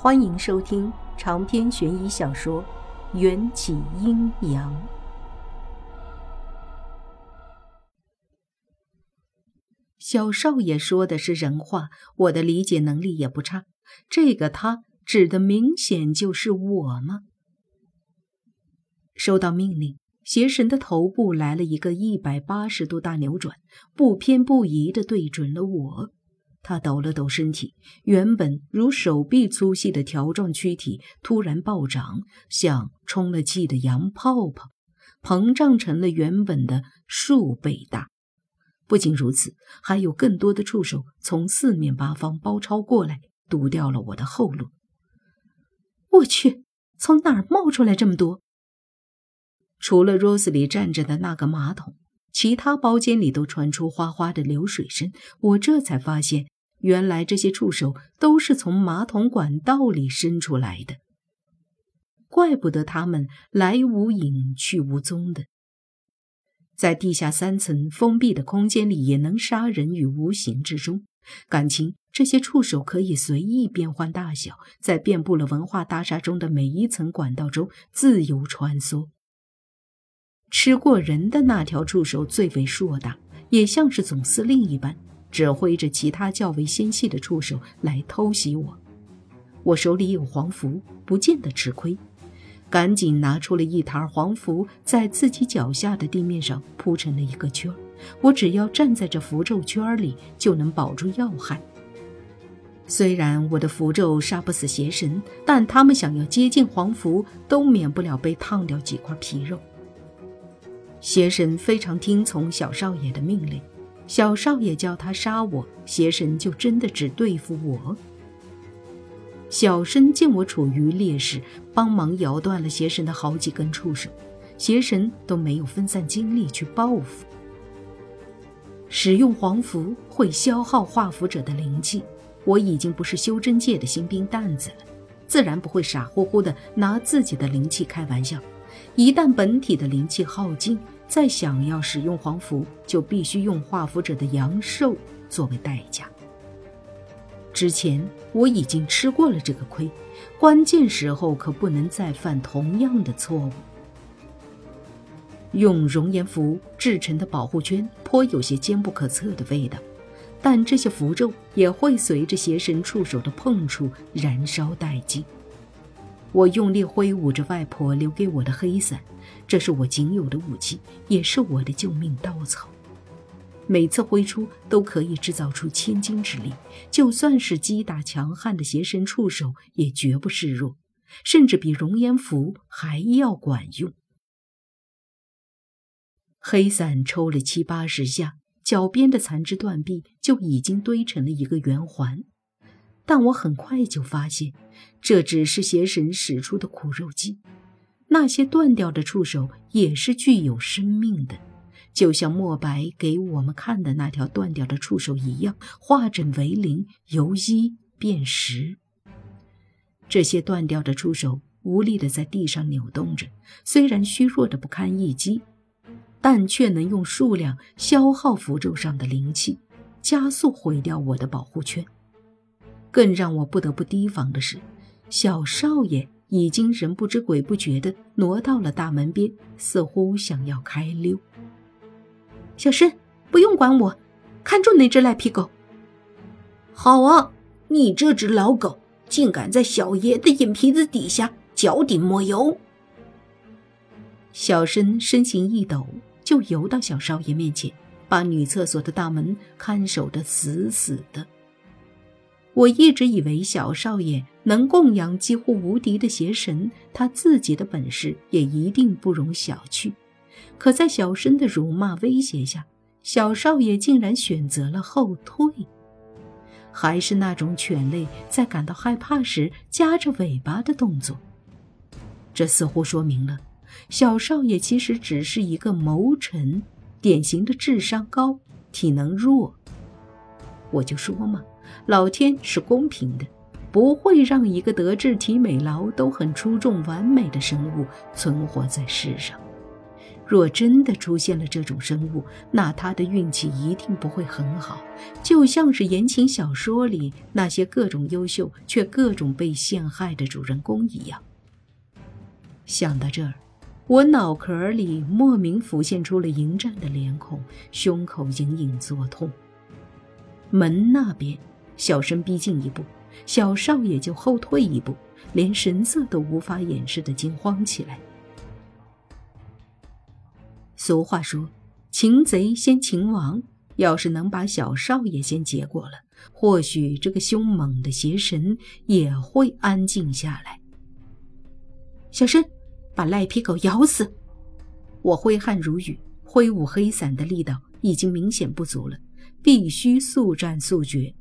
欢迎收听长篇悬疑小说《缘起阴阳》。小少爷说的是人话，我的理解能力也不差。这个他指的明显就是我吗？收到命令，邪神的头部来了一个一百八十度大扭转，不偏不倚的对准了我。他抖了抖身体，原本如手臂粗细的条状躯体突然暴涨，像充了气的洋泡泡，膨胀成了原本的数倍大。不仅如此，还有更多的触手从四面八方包抄过来，堵掉了我的后路。我去，从哪儿冒出来这么多？除了 Rose 里站着的那个马桶。其他包间里都传出哗哗的流水声，我这才发现，原来这些触手都是从马桶管道里伸出来的。怪不得他们来无影去无踪的，在地下三层封闭的空间里也能杀人于无形之中。感情这些触手可以随意变换大小，在遍布了文化大厦中的每一层管道中自由穿梭。吃过人的那条触手最为硕大，也像是总司令一般，指挥着其他较为纤细的触手来偷袭我。我手里有黄符，不见得吃亏，赶紧拿出了一沓黄符，在自己脚下的地面上铺成了一个圈我只要站在这符咒圈里，就能保住要害。虽然我的符咒杀不死邪神，但他们想要接近黄符，都免不了被烫掉几块皮肉。邪神非常听从小少爷的命令，小少爷叫他杀我，邪神就真的只对付我。小生见我处于劣势，帮忙摇断了邪神的好几根触手，邪神都没有分散精力去报复。使用黄符会消耗画符者的灵气，我已经不是修真界的新兵蛋子了，自然不会傻乎乎的拿自己的灵气开玩笑。一旦本体的灵气耗尽，再想要使用黄符，就必须用画符者的阳寿作为代价。之前我已经吃过了这个亏，关键时候可不能再犯同样的错误。用熔岩符制成的保护圈颇有些坚不可测的味道，但这些符咒也会随着邪神触手的碰触燃烧殆尽。我用力挥舞着外婆留给我的黑伞，这是我仅有的武器，也是我的救命稻草。每次挥出都可以制造出千斤之力，就算是击打强悍的邪神触手，也绝不示弱，甚至比熔岩符还要管用。黑伞抽了七八十下，脚边的残肢断臂就已经堆成了一个圆环。但我很快就发现，这只是邪神使出的苦肉计。那些断掉的触手也是具有生命的，就像墨白给我们看的那条断掉的触手一样，化整为零，由一变十。这些断掉的触手无力地在地上扭动着，虽然虚弱的不堪一击，但却能用数量消耗符咒上的灵气，加速毁掉我的保护圈。更让我不得不提防的是，小少爷已经人不知鬼不觉地挪到了大门边，似乎想要开溜。小申，不用管我，看住那只赖皮狗。好啊，你这只老狗，竟敢在小爷的眼皮子底下脚底抹油！小申身形一抖，就游到小少爷面前，把女厕所的大门看守得死死的。我一直以为小少爷能供养几乎无敌的邪神，他自己的本事也一定不容小觑。可在小生的辱骂威胁下，小少爷竟然选择了后退，还是那种犬类在感到害怕时夹着尾巴的动作。这似乎说明了，小少爷其实只是一个谋臣，典型的智商高、体能弱。我就说嘛。老天是公平的，不会让一个德智体美劳都很出众、完美的生物存活在世上。若真的出现了这种生物，那他的运气一定不会很好，就像是言情小说里那些各种优秀却各种被陷害的主人公一样。想到这儿，我脑壳里莫名浮现出了迎战的脸孔，胸口隐隐作痛。门那边，小声逼近一步，小少爷就后退一步，连神色都无法掩饰的惊慌起来。俗话说：“擒贼先擒王。”要是能把小少爷先结果了，或许这个凶猛的邪神也会安静下来。小申，把赖皮狗咬死！我挥汗如雨，挥舞黑伞的力道已经明显不足了，必须速战速决。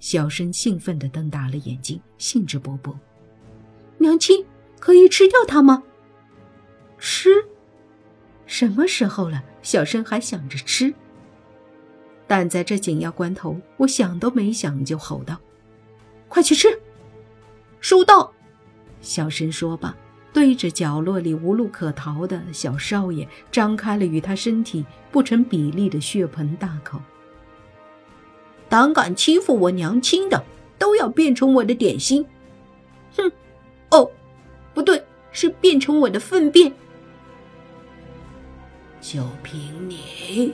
小申兴奋地瞪大了眼睛，兴致勃勃：“娘亲，可以吃掉它吗？吃？”什么时候了，小申还想着吃？但在这紧要关头，我想都没想就吼道：“快去吃！”收到。小申说罢，对着角落里无路可逃的小少爷张开了与他身体不成比例的血盆大口。胆敢欺负我娘亲的，都要变成我的点心！哼！哦，不对，是变成我的粪便。就凭你，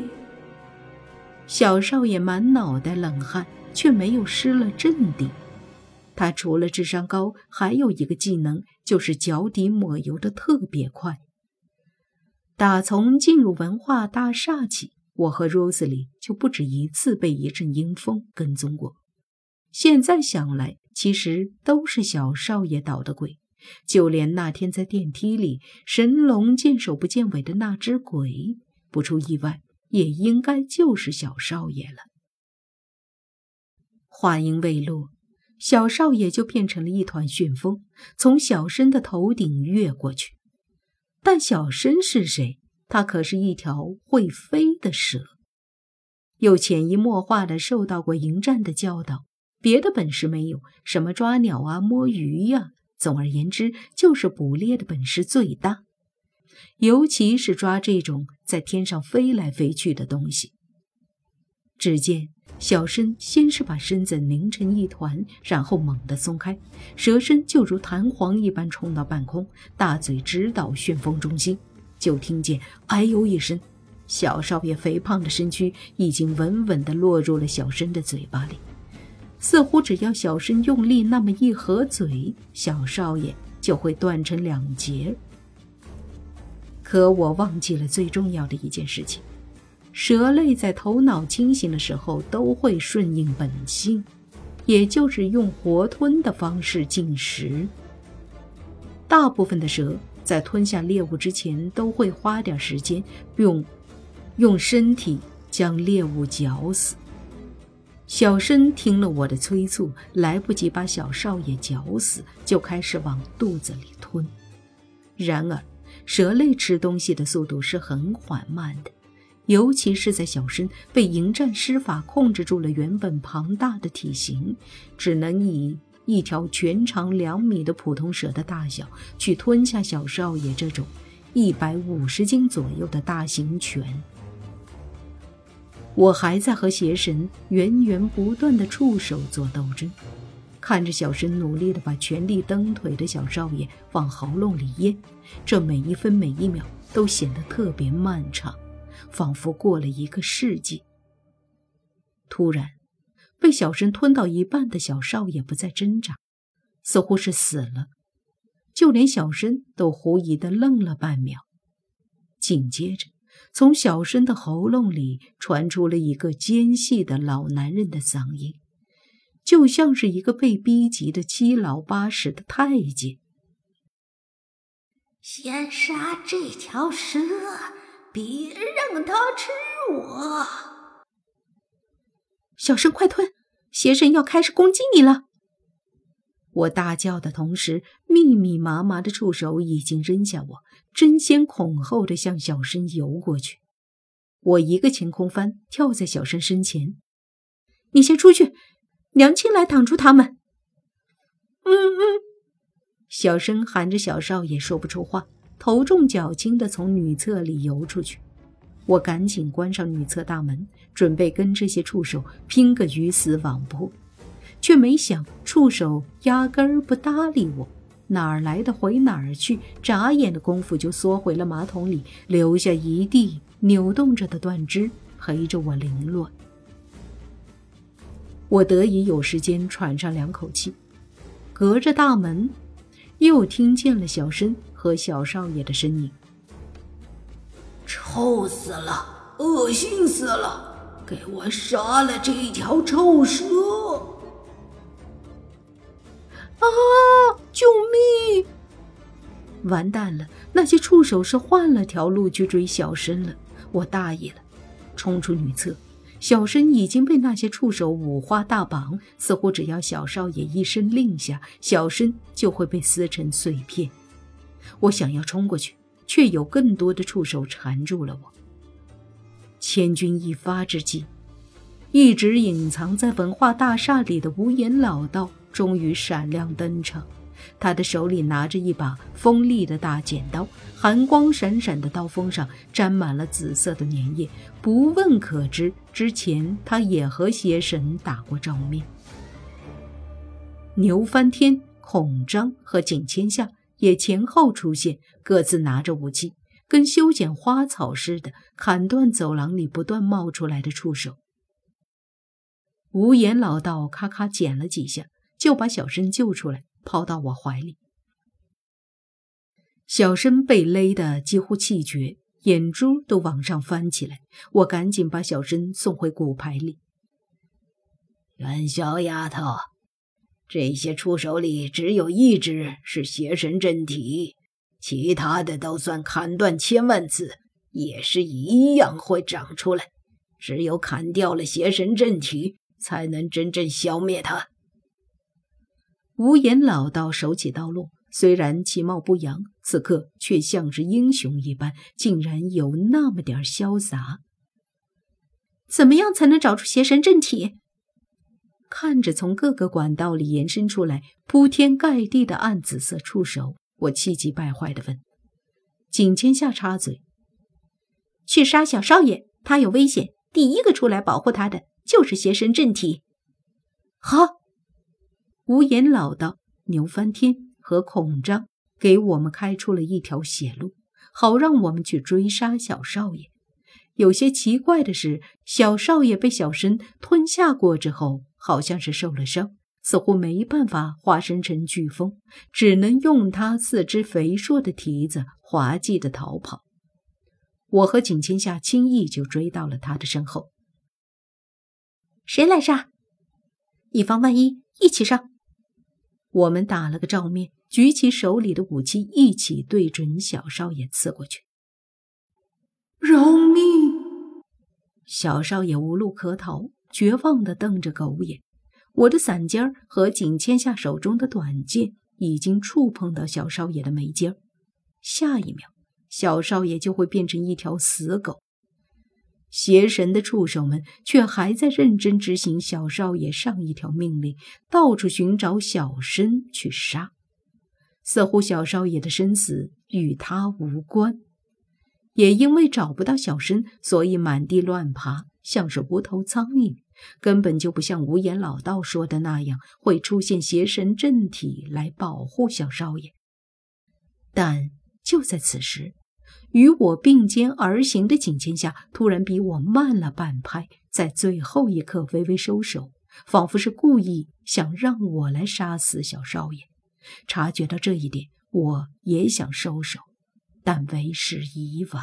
小少爷满脑袋冷汗，却没有失了镇定。他除了智商高，还有一个技能，就是脚底抹油的特别快。打从进入文化大厦起，我和 Rose 里就不止一次被一阵阴风跟踪过。现在想来，其实都是小少爷捣的鬼。就连那天在电梯里，神龙见首不见尾的那只鬼，不出意外，也应该就是小少爷了。话音未落，小少爷就变成了一团旋风，从小申的头顶越过去。但小申是谁？它可是一条会飞的蛇，又潜移默化的受到过迎战的教导，别的本事没有，什么抓鸟啊、摸鱼呀。总而言之，就是捕猎的本事最大，尤其是抓这种在天上飞来飞去的东西。只见小申先是把身子拧成一团，然后猛地松开，蛇身就如弹簧一般冲到半空，大嘴直捣旋风中心。就听见“哎呦”一声，小少爷肥胖的身躯已经稳稳地落入了小申的嘴巴里。似乎只要小申用力那么一合嘴，小少爷就会断成两截。可我忘记了最重要的一件事情：蛇类在头脑清醒的时候都会顺应本性，也就是用活吞的方式进食。大部分的蛇在吞下猎物之前，都会花点时间用用身体将猎物绞死。小申听了我的催促，来不及把小少爷绞死，就开始往肚子里吞。然而，蛇类吃东西的速度是很缓慢的，尤其是在小申被迎战施法控制住了原本庞大的体型，只能以一条全长两米的普通蛇的大小去吞下小少爷这种一百五十斤左右的大型犬。我还在和邪神源源不断的触手做斗争，看着小申努力的把全力蹬腿的小少爷往喉咙里咽，这每一分每一秒都显得特别漫长，仿佛过了一个世纪。突然，被小申吞到一半的小少爷不再挣扎，似乎是死了，就连小申都狐疑的愣了半秒，紧接着。从小申的喉咙里传出了一个尖细的老男人的嗓音，就像是一个被逼急的七老八十的太监。先杀这条蛇，别让它吃我！小生，快吞！邪神要开始攻击你了！我大叫的同时，密密麻麻的触手已经扔下我。争先恐后的向小生游过去，我一个前空翻跳在小生身前，你先出去，娘亲来挡住他们。嗯嗯，小生含着小少爷说不出话，头重脚轻的从女厕里游出去。我赶紧关上女厕大门，准备跟这些触手拼个鱼死网破，却没想触手压根儿不搭理我，哪儿来的回哪儿去，眨眼的功夫就缩回了马桶里，留下一地扭动着的断肢陪着我凌乱。我得以有时间喘上两口气，隔着大门，又听见了小申和小少爷的身影。臭死了，恶心死了！给我杀了这条臭蛇！啊！救命！完蛋了，那些触手是换了条路去追小申了。我大意了，冲出女厕。小申已经被那些触手五花大绑，似乎只要小少爷一声令下，小申就会被撕成碎片。我想要冲过去。却有更多的触手缠住了我。千钧一发之际，一直隐藏在文化大厦里的无言老道终于闪亮登场。他的手里拿着一把锋利的大剪刀，寒光闪闪的刀锋上沾满了紫色的粘液。不问可知，之前他也和邪神打过照面。牛翻天、孔章和景千夏。也前后出现，各自拿着武器，跟修剪花草似的，砍断走廊里不断冒出来的触手。无言老道咔咔剪了几下，就把小申救出来，抛到我怀里。小申被勒得几乎气绝，眼珠都往上翻起来。我赶紧把小申送回骨牌里。元宵丫头。这些触手里只有一只是邪神阵体，其他的都算砍断千万次，也是一样会长出来。只有砍掉了邪神阵体，才能真正消灭它。无言老道手起刀落，虽然其貌不扬，此刻却像是英雄一般，竟然有那么点潇洒。怎么样才能找出邪神阵体？看着从各个管道里延伸出来、铺天盖地的暗紫色触手，我气急败坏地问：“景千夏插嘴，去杀小少爷，他有危险，第一个出来保护他的就是邪神阵体。”好，无言老道、牛翻天和孔章给我们开出了一条血路，好让我们去追杀小少爷。有些奇怪的是，小少爷被小神吞下过之后。好像是受了伤，似乎没办法化身成飓风，只能用他四肢肥硕的蹄子滑稽的逃跑。我和景千夏轻易就追到了他的身后。谁来杀？以防万一，一起上！我们打了个照面，举起手里的武器，一起对准小少爷刺过去。饶命！小少爷无路可逃。绝望地瞪着狗眼，我的伞尖儿和景千夏手中的短剑已经触碰到小少爷的眉尖儿，下一秒，小少爷就会变成一条死狗。邪神的触手们却还在认真执行小少爷上一条命令，到处寻找小申去杀，似乎小少爷的生死与他无关。也因为找不到小申，所以满地乱爬，像是无头苍蝇。根本就不像无言老道说的那样会出现邪神阵体来保护小少爷。但就在此时，与我并肩而行的景千夏突然比我慢了半拍，在最后一刻微微收手，仿佛是故意想让我来杀死小少爷。察觉到这一点，我也想收手，但为时已晚。